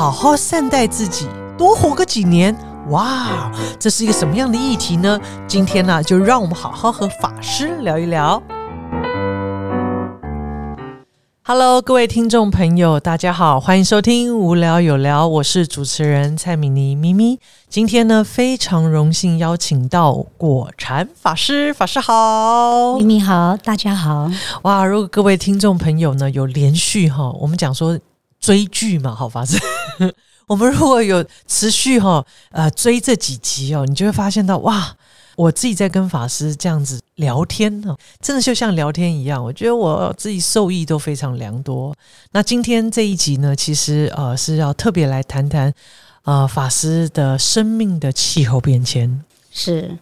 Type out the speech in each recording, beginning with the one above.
好好善待自己，多活个几年。哇，这是一个什么样的议题呢？今天呢，就让我们好好和法师聊一聊。Hello，各位听众朋友，大家好，欢迎收听《无聊有聊》，我是主持人蔡米妮咪咪。今天呢，非常荣幸邀请到果禅法师，法师好，咪咪好，大家好。哇，如果各位听众朋友呢有连续哈，我们讲说追剧嘛，好法师，我们如果有持续哈呃追这几集哦，你就会发现到哇。我自己在跟法师这样子聊天呢，真的就像聊天一样。我觉得我自己受益都非常良多。那今天这一集呢，其实呃是要特别来谈谈呃法师的生命的气候变迁，是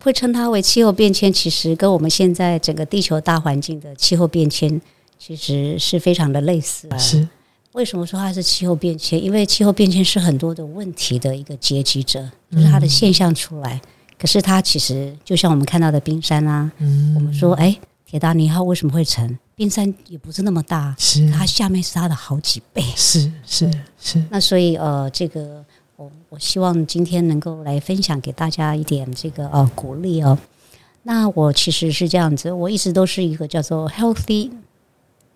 会称它为气候变迁。其实跟我们现在整个地球大环境的气候变迁其实是非常的类似。是为什么说它是气候变迁？因为气候变迁是很多的问题的一个结集者，就是它的现象出来。可是它其实就像我们看到的冰山啊，我们说，哎，铁达尼号为什么会沉？冰山也不是那么大，是它下面是它的好几倍，是是是。那所以呃，这个我我希望今天能够来分享给大家一点这个呃鼓励哦。那我其实是这样子，我一直都是一个叫做 healthy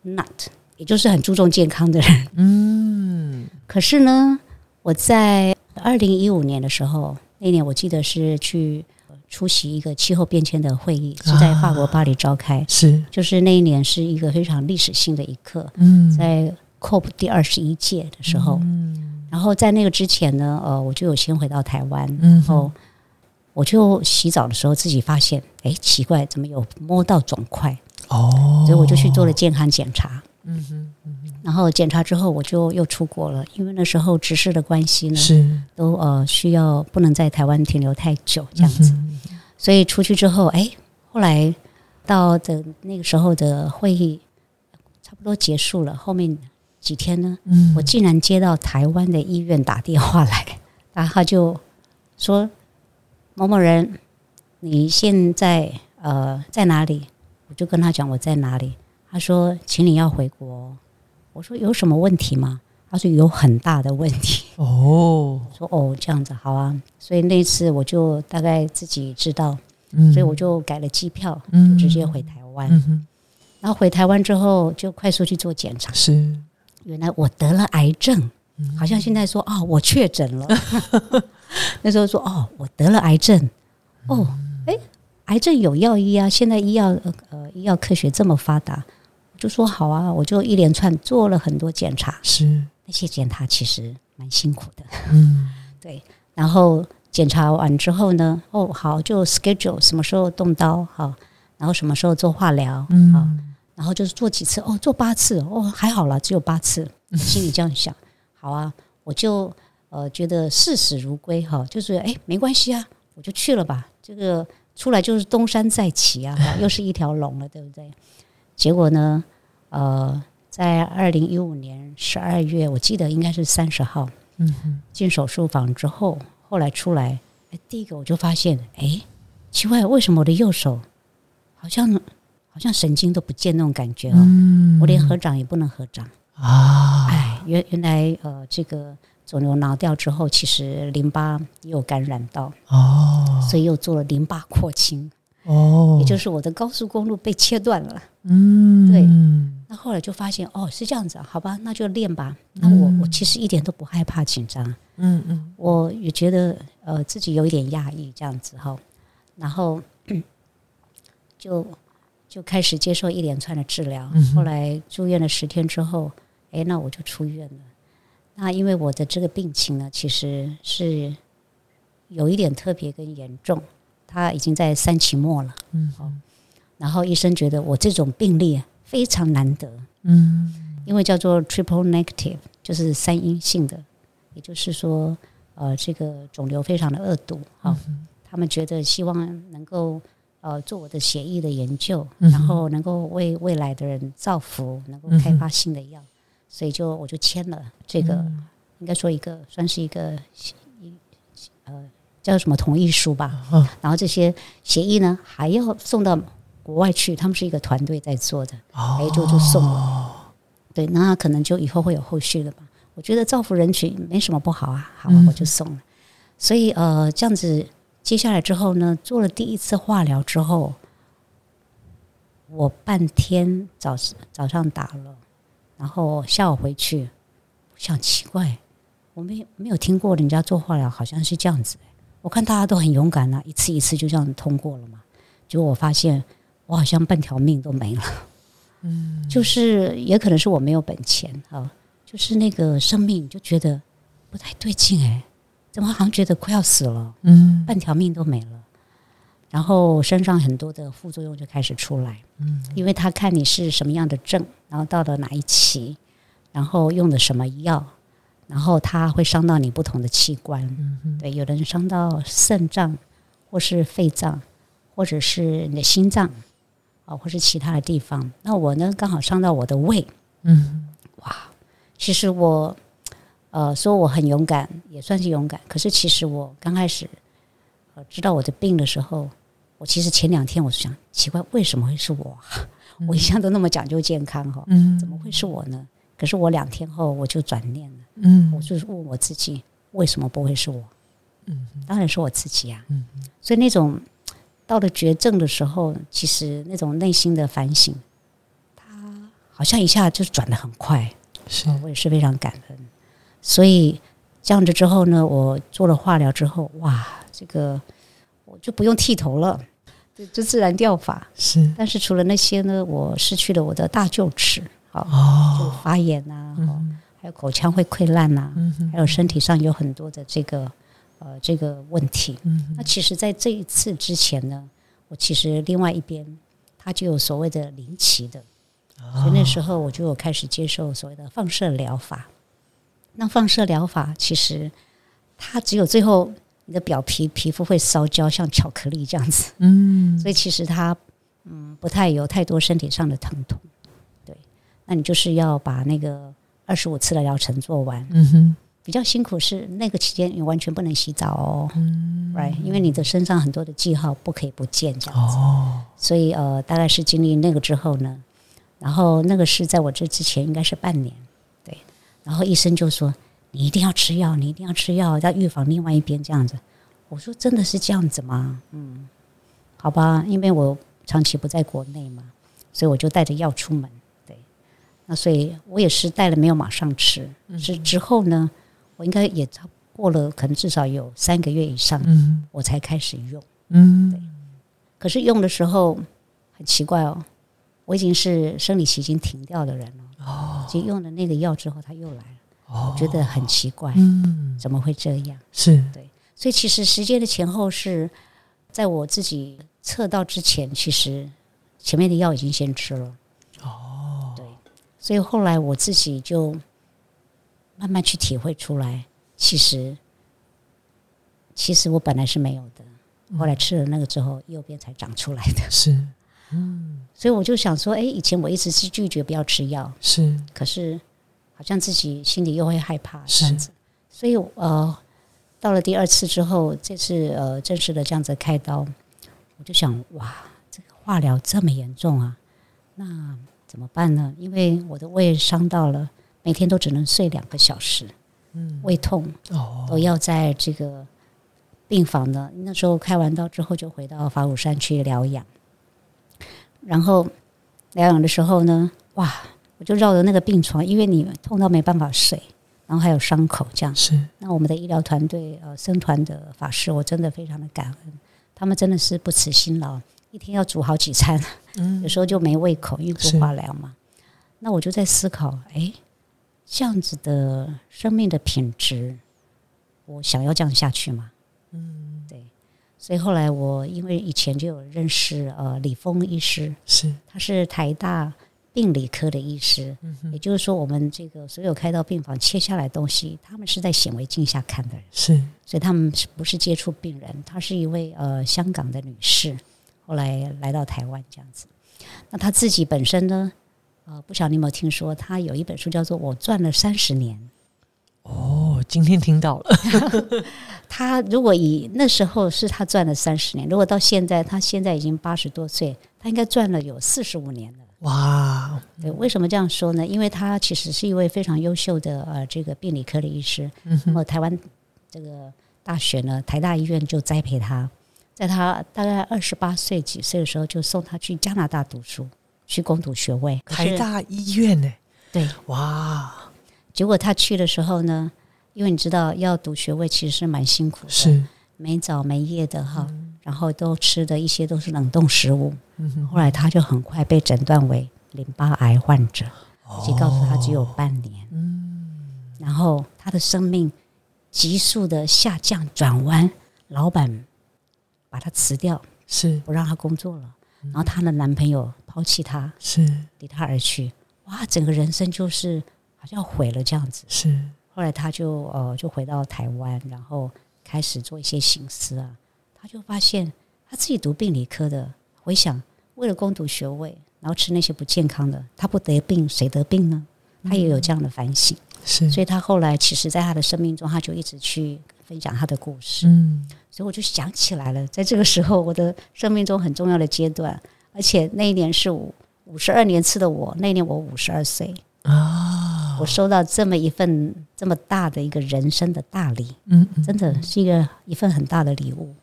nut，也就是很注重健康的人。嗯，可是呢，我在二零一五年的时候。那年我记得是去出席一个气候变迁的会议，是在法国巴黎召开。是，就是那一年是一个非常历史性的一刻。嗯，在 COP 第二十一届的时候，嗯，然后在那个之前呢，呃，我就有先回到台湾，然后我就洗澡的时候自己发现，哎，奇怪，怎么有摸到肿块？哦，所以我就去做了健康检查。嗯哼。然后检查之后，我就又出国了，因为那时候执事的关系呢，是都呃需要不能在台湾停留太久这样子，所以出去之后，哎，后来到的那个时候的会议差不多结束了，后面几天呢，我竟然接到台湾的医院打电话来，然后他就说某某人，你现在呃在哪里？我就跟他讲我在哪里，他说请你要回国。我说有什么问题吗？他说有很大的问题。哦，说哦这样子好啊，所以那次我就大概自己知道，所以我就改了机票，就直接回台湾。然后回台湾之后就快速去做检查，是原来我得了癌症，好像现在说哦我确诊了，那时候说哦我得了癌症，哦哎癌症有药医啊，现在医药呃医药科学这么发达。就说好啊，我就一连串做了很多检查，是。那些检查其实蛮辛苦的，嗯，对。然后检查完之后呢，哦，好，就 schedule 什么时候动刀，好，然后什么时候做化疗，嗯，然后就是做几次，哦，做八次，哦，还好了，只有八次，心里这样想，好啊，我就呃觉得视死如归哈，就是哎没关系啊，我就去了吧，这个出来就是东山再起啊，又是一条龙了，对不对？结果呢？呃，在二零一五年十二月，我记得应该是三十号，嗯哼，进手术房之后，后来出来，哎，第一个我就发现，哎，奇怪，为什么我的右手好像好像神经都不见那种感觉哦，我连合掌也不能合掌啊！哎，原原来呃，这个肿瘤拿掉之后，其实淋巴也有感染到哦，所以又做了淋巴扩清。哦，也就是我的高速公路被切断了。嗯，对。那后来就发现，哦，是这样子，好吧，那就练吧。那我我其实一点都不害怕紧张。嗯嗯，我也觉得呃自己有一点压抑这样子哈。然后 就就开始接受一连串的治疗。后来住院了十天之后，哎，那我就出院了。那因为我的这个病情呢，其实是有一点特别跟严重。他已经在三期末了，嗯，好，然后医生觉得我这种病例非常难得，嗯，因为叫做 triple negative，就是三阴性的，也就是说，呃，这个肿瘤非常的恶毒，好，他们觉得希望能够呃做我的协议的研究，然后能够为未来的人造福，能够开发新的药，所以就我就签了这个，应该说一个算是一个一呃。叫什么同意书吧，然后这些协议呢还要送到国外去，他们是一个团队在做的，哎，就就送了。对，那可能就以后会有后续的吧。我觉得造福人群没什么不好啊，好我就送了。所以呃，这样子接下来之后呢，做了第一次化疗之后，我半天早早上打了，然后下午回去，想奇怪，我没没有听过人家做化疗好像是这样子。我看大家都很勇敢啊，一次一次就这样通过了嘛。结果我发现，我好像半条命都没了。嗯，就是也可能是我没有本钱啊，就是那个生命就觉得不太对劲哎，怎么好像觉得快要死了？嗯，半条命都没了，然后身上很多的副作用就开始出来。嗯，因为他看你是什么样的症，然后到了哪一期，然后用的什么药。然后它会伤到你不同的器官，对，有的人伤到肾脏，或是肺脏，或者是你的心脏，啊，或是其他的地方。那我呢，刚好伤到我的胃，嗯，哇，其实我，呃，说我很勇敢，也算是勇敢。可是其实我刚开始，呃，知道我的病的时候，我其实前两天我就想，奇怪为什么会是我？我一向都那么讲究健康哈，怎么会是我呢？可是我两天后我就转念了，嗯，我就是问我自己，为什么不会是我？嗯，当然是我自己啊。嗯，所以那种到了绝症的时候，其实那种内心的反省，他好像一下就转的很快。是，我也是非常感恩。所以这样子之后呢，我做了化疗之后，哇，这个我就不用剃头了，就就自然掉发。是，但是除了那些呢，我失去了我的大臼齿。哦，就发炎呐，还有口腔会溃烂呐，还有身体上有很多的这个呃这个问题。那其实，在这一次之前呢，我其实另外一边它就有所谓的临期的，所以那时候我就有开始接受所谓的放射疗法。那放射疗法其实它只有最后你的表皮皮肤会烧焦，像巧克力这样子。嗯，所以其实它嗯不太有太多身体上的疼痛。那你就是要把那个二十五次的疗程做完，嗯哼，比较辛苦是那个期间你完全不能洗澡哦，嗯，right，因为你的身上很多的记号不可以不见这样子，哦，所以呃，大概是经历那个之后呢，然后那个是在我这之前应该是半年，对，然后医生就说你一定要吃药，你一定要吃药，要预防另外一边这样子。我说真的是这样子吗？嗯，好吧，因为我长期不在国内嘛，所以我就带着药出门。那所以我也是带了，没有马上吃。是之后呢，我应该也差过了，可能至少有三个月以上，我才开始用。嗯，对。可是用的时候很奇怪哦，我已经是生理期已经停掉的人了。哦，就用了那个药之后，它又来了。哦，我觉得很奇怪。嗯，怎么会这样？是对。所以其实时间的前后是在我自己测到之前，其实前面的药已经先吃了。所以后来我自己就慢慢去体会出来，其实其实我本来是没有的，后来吃了那个之后，右边才长出来的。是，嗯，所以我就想说，哎，以前我一直是拒绝不要吃药，是，可是好像自己心里又会害怕这样子，所以呃，到了第二次之后，这次呃正式的这样子开刀，我就想，哇，这个化疗这么严重啊，那。怎么办呢？因为我的胃伤到了，每天都只能睡两个小时，嗯，胃痛哦，都要在这个病房的。那时候开完刀之后，就回到法鼓山去疗养。然后疗养的时候呢，哇，我就绕着那个病床，因为你痛到没办法睡，然后还有伤口这样。是那我们的医疗团队呃，生团的法师，我真的非常的感恩，他们真的是不辞辛劳。一天要煮好几餐，有时候就没胃口，因为不化疗嘛。那我就在思考，哎，这样子的生命的品质，我想要这样下去吗？嗯，对。所以后来我因为以前就有认识呃李峰医师，是他是台大病理科的医师，也就是说我们这个所有开到病房切下来东西，他们是在显微镜下看的人，是，所以他们是不是接触病人？她是一位呃香港的女士。后来来到台湾这样子，那他自己本身呢？呃，不晓得你有没有听说，他有一本书叫做《我赚了三十年》。哦，今天听到了。他如果以那时候是他赚了三十年，如果到现在，他现在已经八十多岁，他应该赚了有四十五年了。哇，对，为什么这样说呢？因为他其实是一位非常优秀的呃这个病理科的医师，那么台湾这个大学呢，台大医院就栽培他，在他大概二十八岁几岁的时候，就送他去加拿大读书，去攻读学位。台大医院呢？对，哇，结果他去的时候呢，因为你知道要读学位其实是蛮辛苦的，是没早没夜的哈。然后都吃的一些都是冷冻食物，后来他就很快被诊断为淋巴癌患者，而且告诉他只有半年。嗯，然后他的生命急速的下降转弯，老板把他辞掉，是不让他工作了。然后她的男朋友抛弃她，是离她而去。哇，整个人生就是好像毁了这样子。是后来她就呃就回到台湾，然后开始做一些醒思啊。她就发现她自己读病理科的，回想为了攻读学位，然后吃那些不健康的，她不得病谁得病呢？她也有这样的反省，是。所以他后来其实，在他的生命中，他就一直去分享他的故事。嗯，所以我就想起来了，在这个时候，我的生命中很重要的阶段，而且那一年是五五十二年次的我，那年我五十二岁啊，我收到这么一份这么大的一个人生的大礼，嗯，真的是一个一份很大的礼物。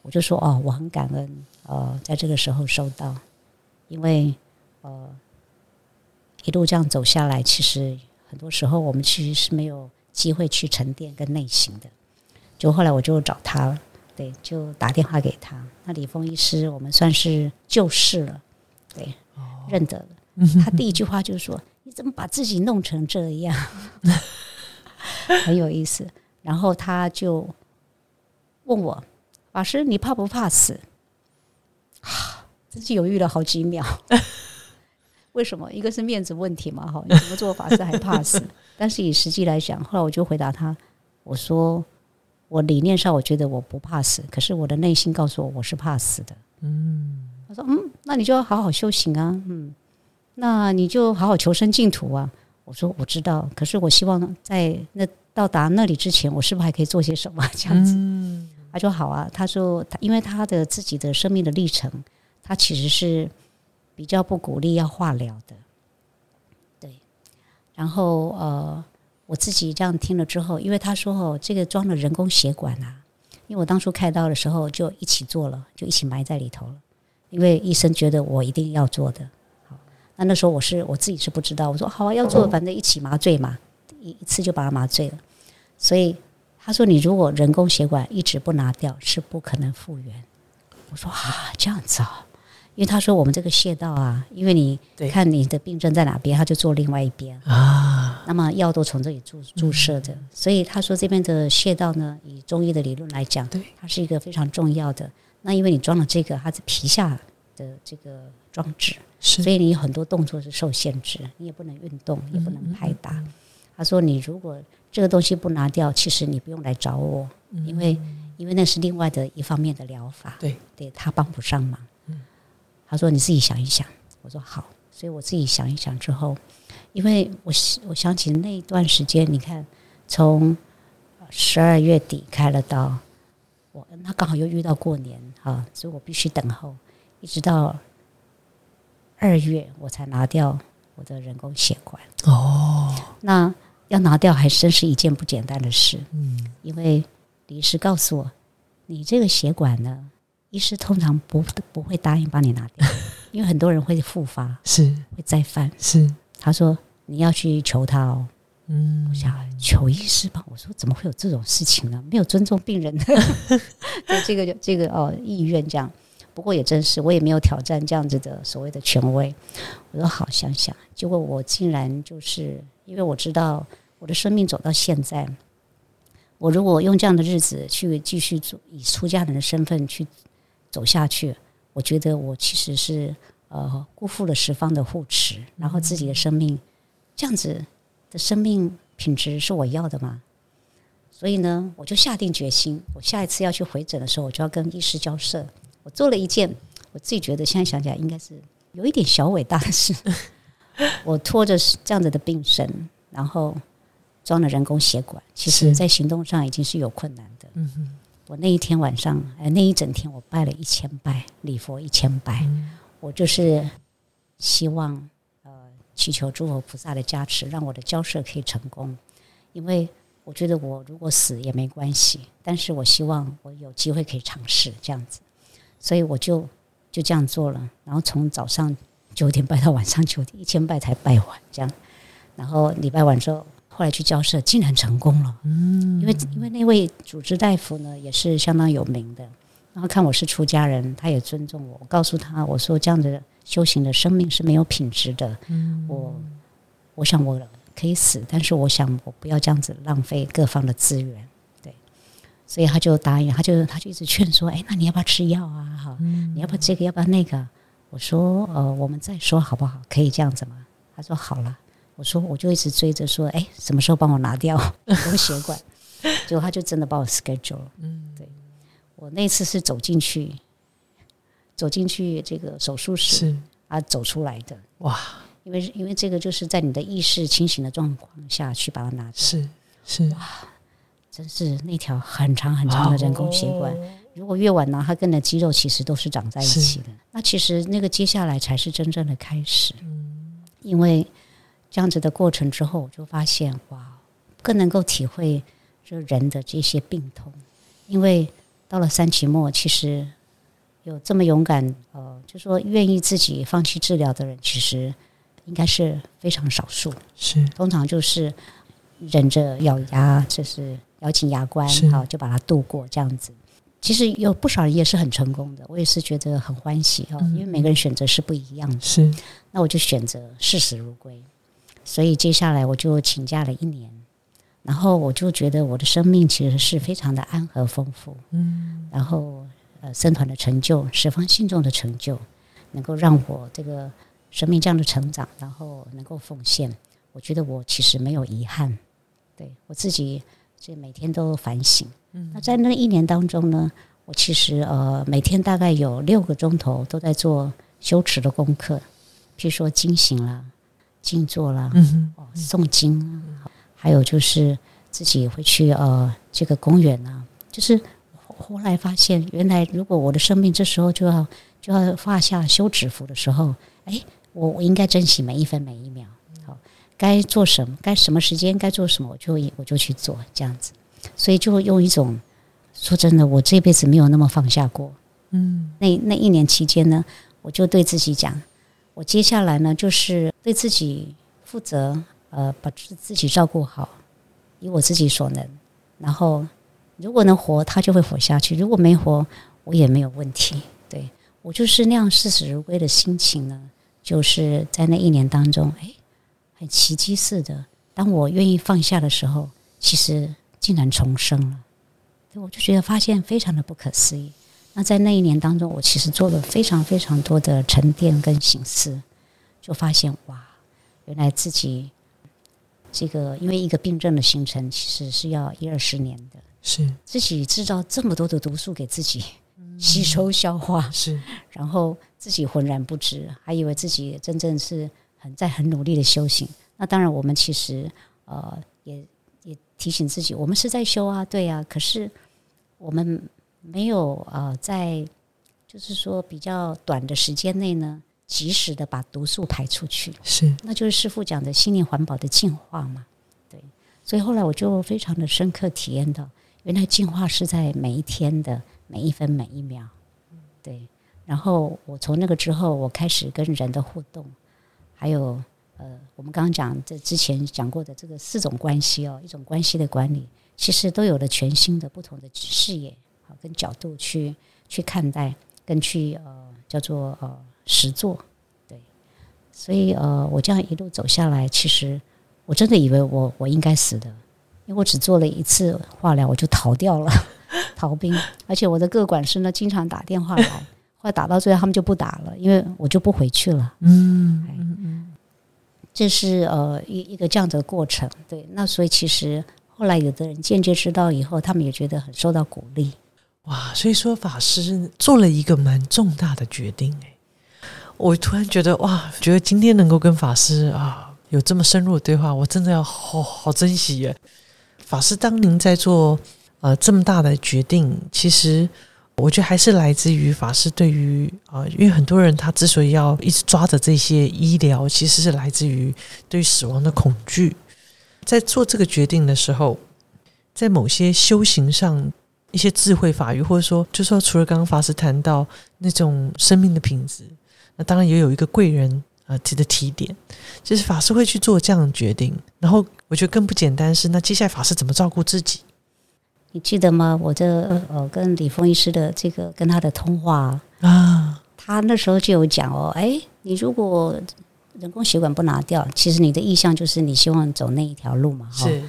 我就说哦，我很感恩，呃，在这个时候收到，因为呃，一路这样走下来，其实很多时候我们其实是没有机会去沉淀跟内省的。就后来我就找他，对，就打电话给他。那李峰医师，我们算是旧识了，对，认得了。他第一句话就是说：“你怎么把自己弄成这样？” 很有意思。然后他就问我。法师，你怕不怕死？啊，真是犹豫了好几秒。为什么？一个是面子问题嘛，哈，你怎么做法师还怕死？但是以实际来讲，后来我就回答他，我说我理念上我觉得我不怕死，可是我的内心告诉我我是怕死的。嗯，他说，嗯，那你就要好好修行啊，嗯，那你就好好求生净土啊。我说我知道，可是我希望在那到达那里之前，我是不是还可以做些什么？这样子。他说好啊，他说他因为他的自己的生命的历程，他其实是比较不鼓励要化疗的，对。然后呃，我自己这样听了之后，因为他说哦，这个装了人工血管啊，因为我当初开刀的时候就一起做了，就一起埋在里头了，因为医生觉得我一定要做的。好，那那时候我是我自己是不知道，我说好啊，要做，反正一起麻醉嘛，一一次就把它麻醉了，所以。他说：“你如果人工血管一直不拿掉，是不可能复原。”我说：“啊，这样子啊，因为他说我们这个穴道啊，因为你看你的病症在哪边，他就做另外一边啊。那么药都从这里注注射的，所以他说这边的穴道呢，以中医的理论来讲，对，它是一个非常重要的。那因为你装了这个，它是皮下的这个装置，所以你很多动作是受限制，你也不能运动，也不能拍打。他说你如果。”这个东西不拿掉，其实你不用来找我，因为因为那是另外的一方面的疗法，对，对他帮不上忙。他说你自己想一想，我说好，所以我自己想一想之后，因为我我想起那一段时间，你看从十二月底开了刀，我那刚好又遇到过年啊，所以我必须等候，一直到二月我才拿掉我的人工血管。哦，那。要拿掉还真是一件不简单的事，嗯，因为李医师告诉我，你这个血管呢，医师通常不不会答应帮你拿掉，因为很多人会复发，是。会再犯，是。他说你要去求他哦，嗯，我想求医师吧，我说怎么会有这种事情呢？没有尊重病人。的这个这个哦意愿这样。不过也真是，我也没有挑战这样子的所谓的权威。我说好想想，结果我竟然就是因为我知道我的生命走到现在，我如果用这样的日子去继续做以出家人的身份去走下去，我觉得我其实是呃辜负了十方的护持，然后自己的生命这样子的生命品质是我要的吗？所以呢，我就下定决心，我下一次要去回诊的时候，我就要跟医师交涉。我做了一件我自己觉得现在想起来应该是有一点小伟大的事。我拖着这样子的病身，然后装了人工血管，其实在行动上已经是有困难的。嗯我那一天晚上，哎，那一整天我拜了一千拜礼佛一千拜，我就是希望呃祈求诸佛菩萨的加持，让我的交涉可以成功。因为我觉得我如果死也没关系，但是我希望我有机会可以尝试这样子，所以我就就这样做了。然后从早上九点拜到晚上九点，一千拜才拜完这样。然后礼拜完之后，后来去交涉，竟然成功了。嗯，因为因为那位主治大夫呢也是相当有名的，然后看我是出家人，他也尊重我。我告诉他，我说这样的修行的生命是没有品质的。嗯，我我想我可以死，但是我想我不要这样子浪费各方的资源。对，所以他就答应，他就他就一直劝说，哎，那你要不要吃药啊？哈，你要不要这个，要不要那个？我说，呃，我们再说好不好？可以这样子吗？他说好了。我说，我就一直追着说，哎，什么时候帮我拿掉 我血管？结果他就真的帮我 schedule 了。嗯，对，我那次是走进去，走进去这个手术室啊，走出来的。哇，因为因为这个就是在你的意识清醒的状况下去把它拿掉。是是哇，真是那条很长很长的人工血管，如果越晚拿，它跟的肌肉其实都是长在一起的。那其实那个接下来才是真正的开始。嗯，因为。这样子的过程之后，我就发现哇，更能够体会这人的这些病痛。因为到了三期末，其实有这么勇敢，呃，就说愿意自己放弃治疗的人，其实应该是非常少数。是，通常就是忍着咬牙，就是咬紧牙关，好就把它度过这样子。其实有不少人也是很成功的，我也是觉得很欢喜哦，因为每个人选择是不一样的。是，那我就选择视死如归。所以接下来我就请假了一年，然后我就觉得我的生命其实是非常的安和丰富，嗯，然后呃，僧团的成就，十方信众的成就，能够让我这个生命这样的成长，然后能够奉献，我觉得我其实没有遗憾，对我自己这每天都反省，嗯，那在那一年当中呢，我其实呃每天大概有六个钟头都在做修持的功课，譬如说惊醒了。静坐啦，哦，诵经啊，还有就是自己会去呃这个公园啊，就是后来发现，原来如果我的生命这时候就要就要画下休止符的时候，哎，我我应该珍惜每一分每一秒，好，该做什么，该什么时间该做什么，我就我就去做这样子，所以就用一种说真的，我这辈子没有那么放下过，嗯，那那一年期间呢，我就对自己讲。我接下来呢，就是对自己负责，呃，把自自己照顾好，以我自己所能。然后，如果能活，他就会活下去；如果没活，我也没有问题。对我就是那样视死如归的心情呢，就是在那一年当中，哎，很奇迹似的，当我愿意放下的时候，其实竟然重生了。我就觉得发现非常的不可思议。那在那一年当中，我其实做了非常非常多的沉淀跟醒思，就发现哇，原来自己这个因为一个病症的形成，其实是要一二十年的，是自己制造这么多的毒素给自己吸收消化，是，然后自己浑然不知，还以为自己真正是很在很努力的修行。那当然，我们其实呃也也提醒自己，我们是在修啊，对呀，可是我们。没有呃，在就是说比较短的时间内呢，及时的把毒素排出去，是，那就是师傅讲的心灵环保的净化嘛，对。所以后来我就非常的深刻体验到，原来净化是在每一天的每一分每一秒，对。然后我从那个之后，我开始跟人的互动，还有呃，我们刚刚讲这之前讲过的这个四种关系哦，一种关系的管理，其实都有了全新的不同的视野。好，跟角度去去看待，跟去呃叫做呃实做，对，所以呃我这样一路走下来，其实我真的以为我我应该死的，因为我只做了一次化疗，我就逃掉了，逃兵，而且我的各管师呢经常打电话来，后来打到最后他们就不打了，因为我就不回去了，嗯嗯嗯，这是呃一一个这样的过程，对，那所以其实后来有的人间接知道以后，他们也觉得很受到鼓励。哇，所以说法师做了一个蛮重大的决定诶，我突然觉得哇，觉得今天能够跟法师啊有这么深入的对话，我真的要好好珍惜耶。法师，当您在做呃这么大的决定，其实我觉得还是来自于法师对于啊，因为很多人他之所以要一直抓着这些医疗，其实是来自于对死亡的恐惧。在做这个决定的时候，在某些修行上一些智慧法语，或者说，就说除了刚刚法师谈到那种生命的品质，那当然也有一个贵人啊提的提点，就是法师会去做这样的决定。然后我觉得更不简单是，那接下来法师怎么照顾自己？你记得吗？我这呃，跟李峰医师的这个跟他的通话啊，他那时候就有讲哦，哎，你如果人工血管不拿掉，其实你的意向就是你希望走那一条路嘛。是，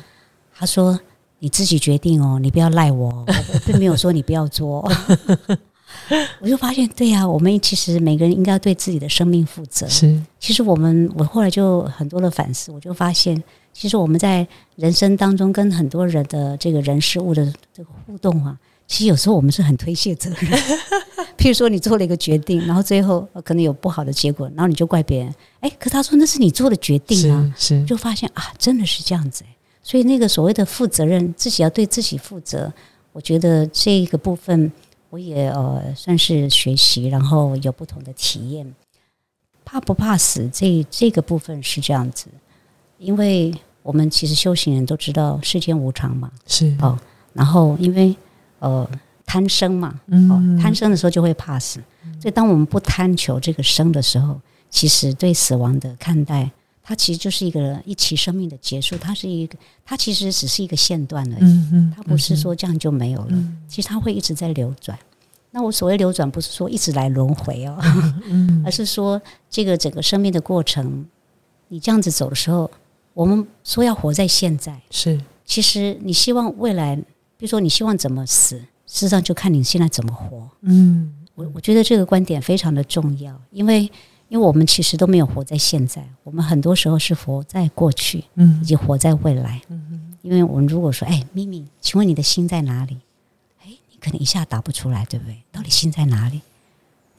他说你自己决定哦，你不要赖我，我 并没有说你不要做。我就发现，对呀，我们其实每个人应该对自己的生命负责。是，其实我们我后来就很多的反思，我就发现。其实我们在人生当中跟很多人的这个人事物的这个互动啊，其实有时候我们是很推卸责任。譬如说你做了一个决定，然后最后可能有不好的结果，然后你就怪别人。哎，可他说那是你做的决定啊，是就发现啊，真的是这样子。所以那个所谓的负责任，自己要对自己负责。我觉得这一个部分我也呃算是学习，然后有不同的体验。怕不怕死？这这个部分是这样子，因为。我们其实修行人都知道世间无常嘛，是哦。然后因为呃贪生嘛，嗯，贪生的时候就会怕死。所以当我们不贪求这个生的时候，其实对死亡的看待，它其实就是一个一期生命的结束。它是一个，它其实只是一个线段而已。嗯嗯，它不是说这样就没有了。其实它会一直在流转。那我所谓流转，不是说一直来轮回哦，而是说这个整个生命的过程，你这样子走的时候。我们说要活在现在，是。其实你希望未来，比如说你希望怎么死，事实上就看你现在怎么活。嗯，我我觉得这个观点非常的重要，因为因为我们其实都没有活在现在，我们很多时候是活在过去，嗯，以及活在未来。嗯嗯。因为我们如果说，哎，咪咪，请问你的心在哪里？哎，你可能一下答不出来，对不对？到底心在哪里？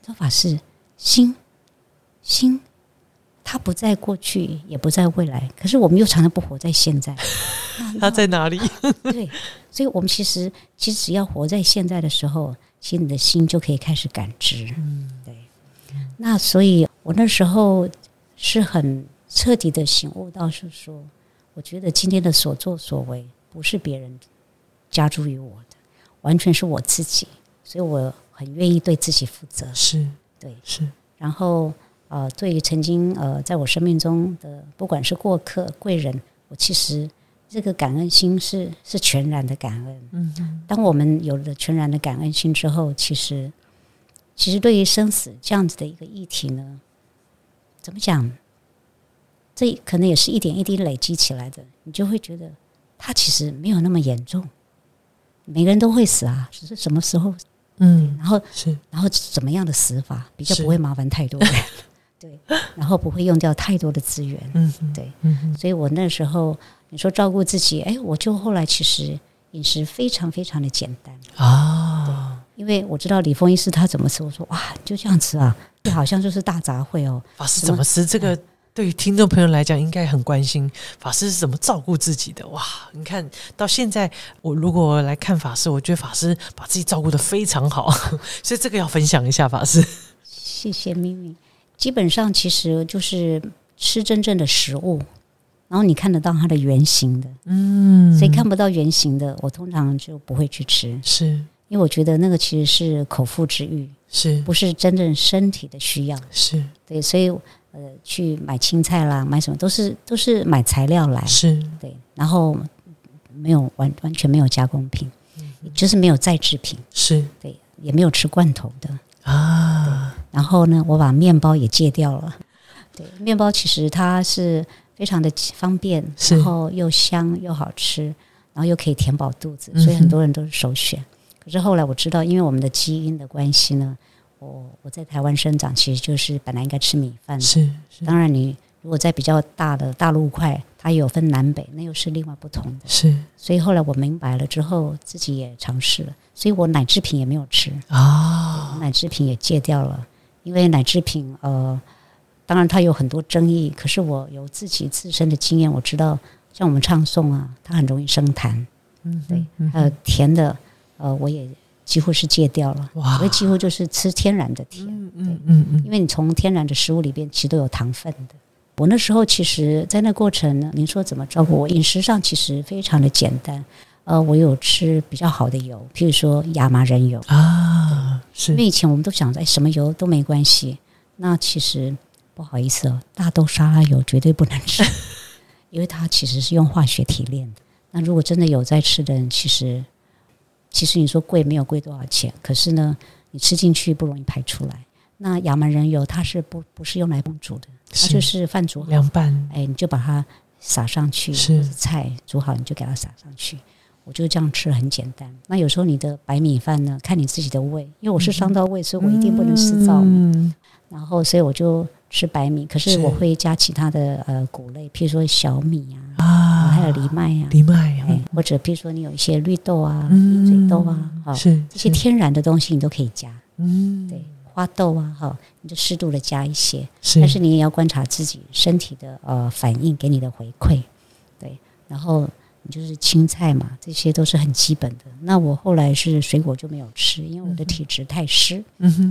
说法是心，心。它不在过去，也不在未来，可是我们又常常不活在现在。它在哪里？对，所以，我们其实其实只要活在现在的时候，其实你的心就可以开始感知。嗯，对。那所以，我那时候是很彻底的醒悟到，是说，我觉得今天的所作所为不是别人加诸于我的，完全是我自己，所以我很愿意对自己负责。是对，是，然后。呃，对于曾经呃在我生命中的不管是过客贵人，我其实这个感恩心是是全然的感恩。嗯嗯。当我们有了全然的感恩心之后，其实其实对于生死这样子的一个议题呢，怎么讲？这可能也是一点一滴累积起来的，你就会觉得它其实没有那么严重。每个人都会死啊，只是什么时候？嗯。然后是，然后怎么样的死法比较不会麻烦太多人？对，然后不会用掉太多的资源。嗯，对，嗯，所以我那时候你说照顾自己，哎，我就后来其实饮食非常非常的简单啊。因为我知道李峰医师他怎么吃，我说哇，就这样吃啊，这好像就是大杂烩哦。法师怎么吃？这个对于听众朋友来讲应该很关心。法师是怎么照顾自己的？哇，你看到现在，我如果来看法师，我觉得法师把自己照顾的非常好，所以这个要分享一下法师。谢谢咪咪。基本上其实就是吃真正的食物，然后你看得到它的原型的，嗯，所以看不到原型的，我通常就不会去吃，是因为我觉得那个其实是口腹之欲，是不是真正身体的需要？是对，所以呃，去买青菜啦，买什么都是都是买材料来，是对，然后没有完完全没有加工品，就是没有再制品，是对，也没有吃罐头的啊。然后呢，我把面包也戒掉了。对，面包其实它是非常的方便，然后又香又好吃，然后又可以填饱肚子，所以很多人都是首选。可是后来我知道，因为我们的基因的关系呢，我我在台湾生长，其实就是本来应该吃米饭。是，当然你如果在比较大的大陆块，它有分南北，那又是另外不同的。是，所以后来我明白了之后，自己也尝试了，所以我奶制品也没有吃。啊，奶制品也戒掉了。因为奶制品，呃，当然它有很多争议，可是我有自己自身的经验，我知道，像我们唱诵啊，它很容易生痰，嗯，对，还有甜的，呃，我也几乎是戒掉了。哇，所以几乎就是吃天然的甜。嗯嗯嗯，因为你从天然的食物里边其实都有糖分的。我那时候其实，在那过程呢，您说怎么照顾我？饮食上其实非常的简单。呃，我有吃比较好的油，譬如说亚麻仁油啊，是。因为以前我们都想着，哎，什么油都没关系。那其实不好意思哦，大豆沙拉油绝对不能吃，因为它其实是用化学提炼的。那如果真的有在吃的人，其实其实你说贵没有贵多少钱，可是呢，你吃进去不容易排出来。那亚麻仁油它是不不是用来烹煮的，它就是饭煮好凉拌，哎，你就把它撒上去，是菜煮好你就给它撒上去。我就这样吃很简单。那有时候你的白米饭呢，看你自己的胃，因为我是伤到胃，所以我一定不能湿燥。嗯，然后所以我就吃白米，可是我会加其他的呃谷类，譬如说小米啊，啊，还有藜麦呀，藜麦，哎，或者譬如说你有一些绿豆啊、鹰嘴豆啊，啊，是这些天然的东西你都可以加。嗯，对，花豆啊，哈，你就适度的加一些，但是你也要观察自己身体的呃反应，给你的回馈。对，然后你。就是青菜嘛，这些都是很基本的。那我后来是水果就没有吃，因为我的体质太湿，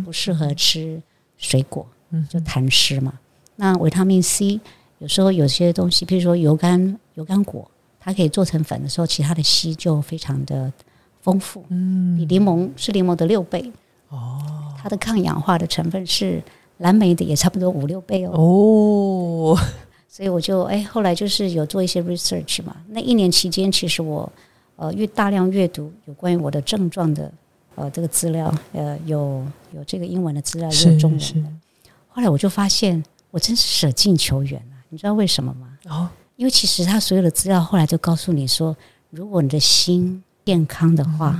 不适合吃水果，就痰湿嘛。那维他命 C 有时候有些东西，比如说油甘油甘果，它可以做成粉的时候，其他的硒就非常的丰富，嗯，比柠檬是柠檬的六倍哦。它的抗氧化的成分是蓝莓的也差不多五六倍哦。哦所以我就哎，后来就是有做一些 research 嘛。那一年期间，其实我呃阅大量阅读有关于我的症状的呃这个资料，呃有有这个英文的资料，也有中文的。后来我就发现，我真是舍近求远啊！你知道为什么吗？哦，因为其实他所有的资料后来就告诉你说，如果你的心健康的话，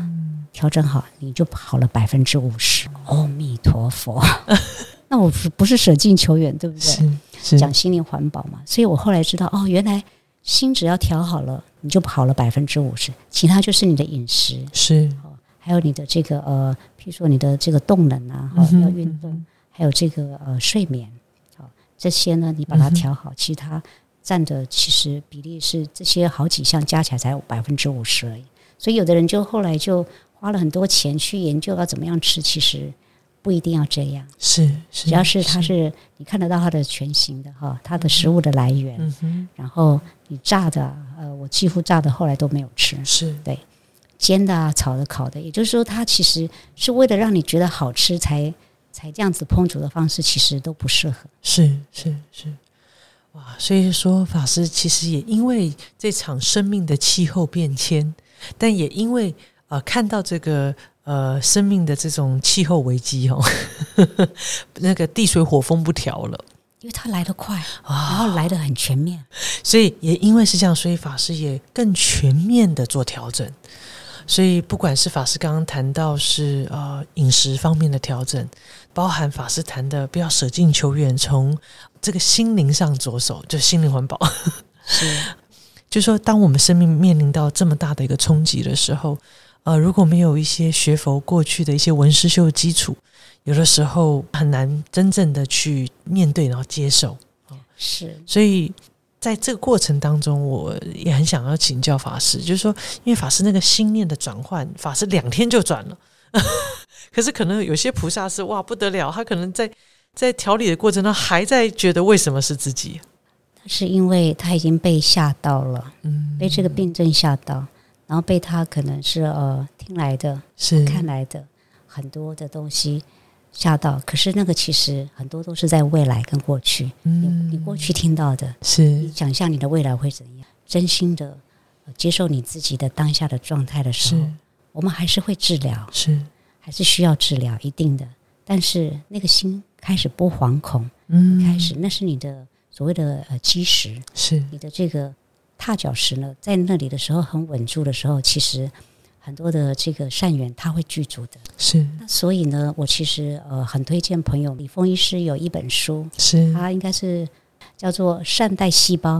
调整好，你就跑了百分之五十。阿弥陀佛。那我不不是舍近求远，对不对？是讲心灵环保嘛。所以我后来知道，哦，原来心只要调好了，你就跑了百分之五十，其他就是你的饮食是，还有你的这个呃，譬如说你的这个动能啊，哈，要运动，还有这个呃睡眠，好，这些呢，你把它调好，其他占的其实比例是这些好几项加起来才百分之五十而已。所以有的人就后来就花了很多钱去研究要怎么样吃，其实。不一定要这样，是，只要是它是你看得到它的全形的哈，它的食物的来源，然后你炸的，呃，我几乎炸的后来都没有吃，是对，煎的啊，炒的、烤的，也就是说，它其实是为了让你觉得好吃才才这样子烹煮的方式，其实都不适合，是是是，哇，所以说法师其实也因为这场生命的气候变迁，但也因为呃看到这个。呃，生命的这种气候危机哦，那个地水火风不调了，因为它来得快，然后来得很全面，所以也因为是这样，所以法师也更全面的做调整。所以不管是法师刚刚谈到是呃饮食方面的调整，包含法师谈的不要舍近求远，从这个心灵上着手，就心灵环保是，就说当我们生命面临到这么大的一个冲击的时候。呃，如果没有一些学佛过去的一些文思修的基础，有的时候很难真正的去面对，然后接受。是，所以在这个过程当中，我也很想要请教法师，就是说，因为法师那个心念的转换，法师两天就转了。可是可能有些菩萨是哇不得了，他可能在在调理的过程中，还在觉得为什么是自己？是因为他已经被吓到了，嗯，被这个病症吓到。然后被他可能是呃听来的，是看来的很多的东西吓到，可是那个其实很多都是在未来跟过去。嗯，你过去听到的，是你想象你的未来会怎样？真心的接受你自己的当下的状态的时候，我们还是会治疗，是还是需要治疗一定的。但是那个心开始不惶恐，嗯，开始那是你的所谓的呃基石，是你的这个。踏脚石呢，在那里的时候很稳住的时候，其实很多的这个善缘他会具足的。是，那所以呢，我其实呃很推荐朋友李峰医师有一本书，是他应该是叫做《善待细胞》，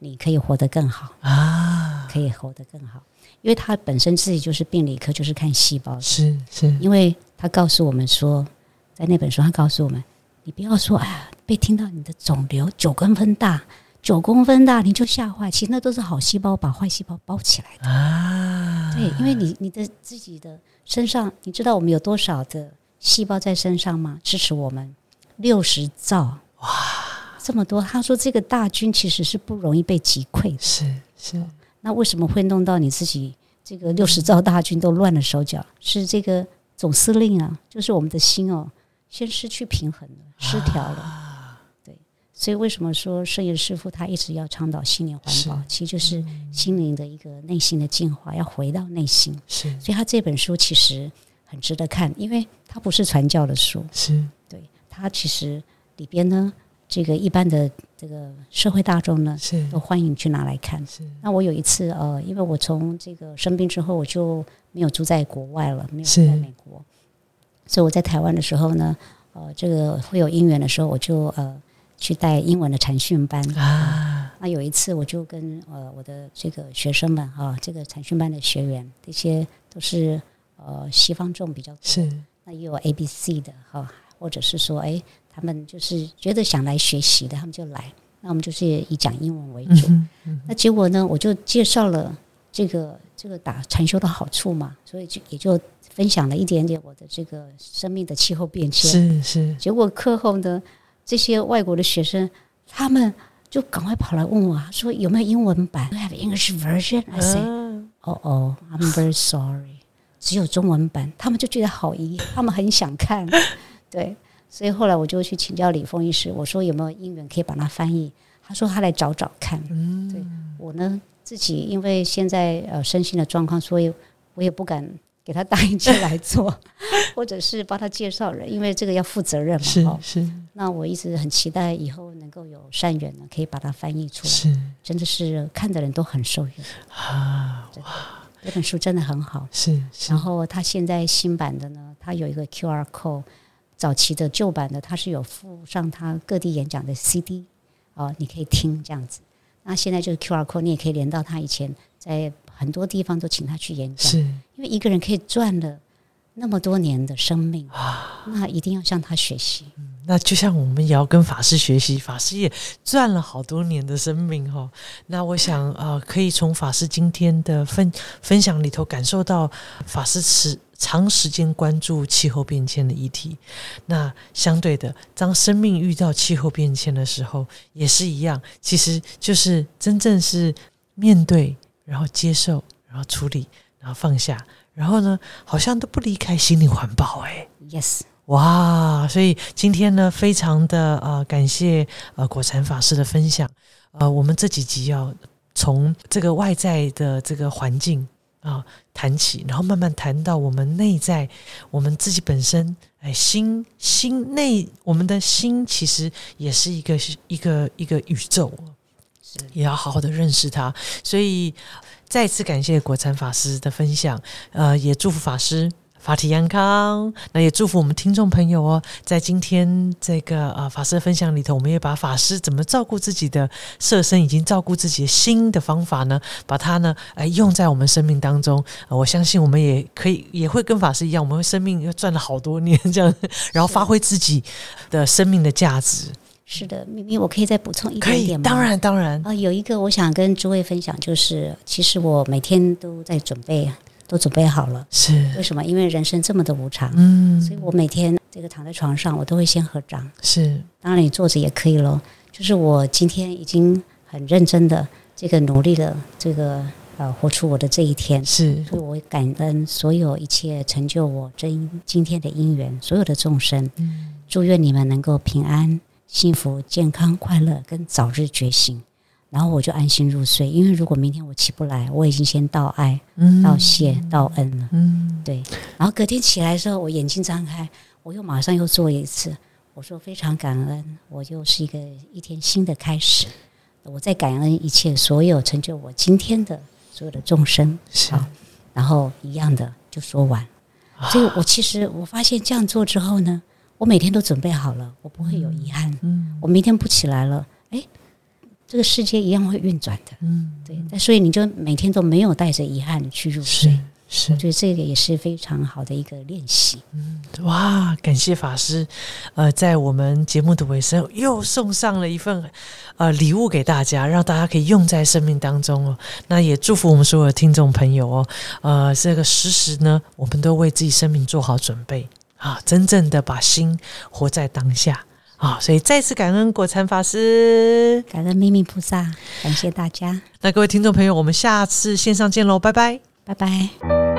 你可以活得更好啊，可以活得更好，因为他本身自己就是病理科，就是看细胞。是是，因为他告诉我们说，在那本书他告诉我们，你不要说哎呀，被听到你的肿瘤九公分大。九公分大，你就吓坏。其实那都是好细胞把坏细胞包起来的啊。对，因为你你的自己的身上，你知道我们有多少的细胞在身上吗？支持我们六十兆哇，这么多。他说这个大军其实是不容易被击溃的。是是，那为什么会弄到你自己这个六十兆大军都乱了手脚？是这个总司令啊，就是我们的心哦，先失去平衡了，失调了。所以，为什么说圣严师傅他一直要倡导心灵环保？其实就是心灵的一个内心的净化，要回到内心。是，所以他这本书其实很值得看，因为它不是传教的书。是，对，它其实里边呢，这个一般的这个社会大众呢，是都欢迎去拿来看。是，那我有一次呃，因为我从这个生病之后，我就没有住在国外了，没有住在美国，所以我在台湾的时候呢，呃，这个会有姻缘的时候，我就呃。去带英文的禅训班啊！那有一次，我就跟呃我的这个学生们啊，这个禅训班的学员，这些都是呃西方众比较多，是那也有 A B C 的哈，或者是说哎，他们就是觉得想来学习的，他们就来。那我们就是以讲英文为主。那结果呢，我就介绍了这个这个打禅修的好处嘛，所以就也就分享了一点点我的这个生命的气候变迁。是是。结果课后呢？这些外国的学生，他们就赶快跑来问我，说有没有英文版？Do have English version? I say, Oh, oh, I'm very sorry，只有中文版。他们就觉得好遗，他们很想看。对，所以后来我就去请教李峰医师，我说有没有英文可以把它翻译？他说他来找找看。嗯，对我呢自己因为现在呃身心的状况，所以我也不敢。给他答应起来做，或者是帮他介绍人，因为这个要负责任嘛。是是。那我一直很期待以后能够有善缘呢，可以把它翻译出来。是，真的是看的人都很受用啊！哇，这本书真的很好。是。然后他现在新版的呢，他有一个 Q R code，早期的旧版的他是有附上他各地演讲的 C D，哦，你可以听这样子。那现在就是 Q R code，你也可以连到他以前在。很多地方都请他去演讲，是因为一个人可以赚了那么多年的生命啊，那一定要向他学习。那就像我们也要跟法师学习，法师也赚了好多年的生命哈。那我想啊，可以从法师今天的分分享里头感受到，法师持长时间关注气候变迁的议题。那相对的，当生命遇到气候变迁的时候，也是一样，其实就是真正是面对。然后接受，然后处理，然后放下，然后呢，好像都不离开心灵环保哎，yes，哇！所以今天呢，非常的呃感谢呃果禅法师的分享。呃，我们这几集要从这个外在的这个环境啊谈起，然后慢慢谈到我们内在，我们自己本身，哎，心心内，我们的心其实也是一个一个一个宇宙。也要好好的认识他，所以再次感谢国禅法师的分享，呃，也祝福法师法体安康。那也祝福我们听众朋友哦，在今天这个呃法师的分享里头，我们也把法师怎么照顾自己的色身，已经照顾自己的心的方法呢，把它呢，哎，用在我们生命当中。我相信我们也可以，也会跟法师一样，我们生命又赚了好多年这样，然后发挥自己的生命的价值。是的，明明我可以再补充一点点吗？当然，当然。啊，有一个我想跟诸位分享，就是其实我每天都在准备，都准备好了。是为什么？因为人生这么的无常，嗯，所以我每天这个躺在床上，我都会先合掌。是，当然你坐着也可以咯。就是我今天已经很认真的这个努力了，这个呃，活出我的这一天。是，所以我感恩所有一切成就我这今天的因缘，所有的众生。嗯，祝愿你们能够平安。幸福、健康、快乐，跟早日觉醒，然后我就安心入睡。因为如果明天我起不来，我已经先道爱、道谢、道恩了。嗯，对。然后隔天起来的时候，我眼睛张开，我又马上又做一次。我说非常感恩，我又是一个一天新的开始。我在感恩一切所有成就我今天的所有的众生。好，然后一样的就说完。所以我其实我发现这样做之后呢。我每天都准备好了，我不会有遗憾。嗯，我明天不起来了，哎，这个世界一样会运转的。嗯，对。那所以你就每天都没有带着遗憾去入睡。是，我觉得这个也是非常好的一个练习。嗯，哇，感谢法师，呃，在我们节目的尾声又送上了一份呃礼物给大家，让大家可以用在生命当中哦。那也祝福我们所有的听众朋友哦，呃，这个时时呢，我们都为自己生命做好准备啊，真正的把心活在当下啊。所以再次感恩果禅法师，感恩秘密菩萨，感谢大家。那各位听众朋友，我们下次线上见喽，拜拜。拜拜。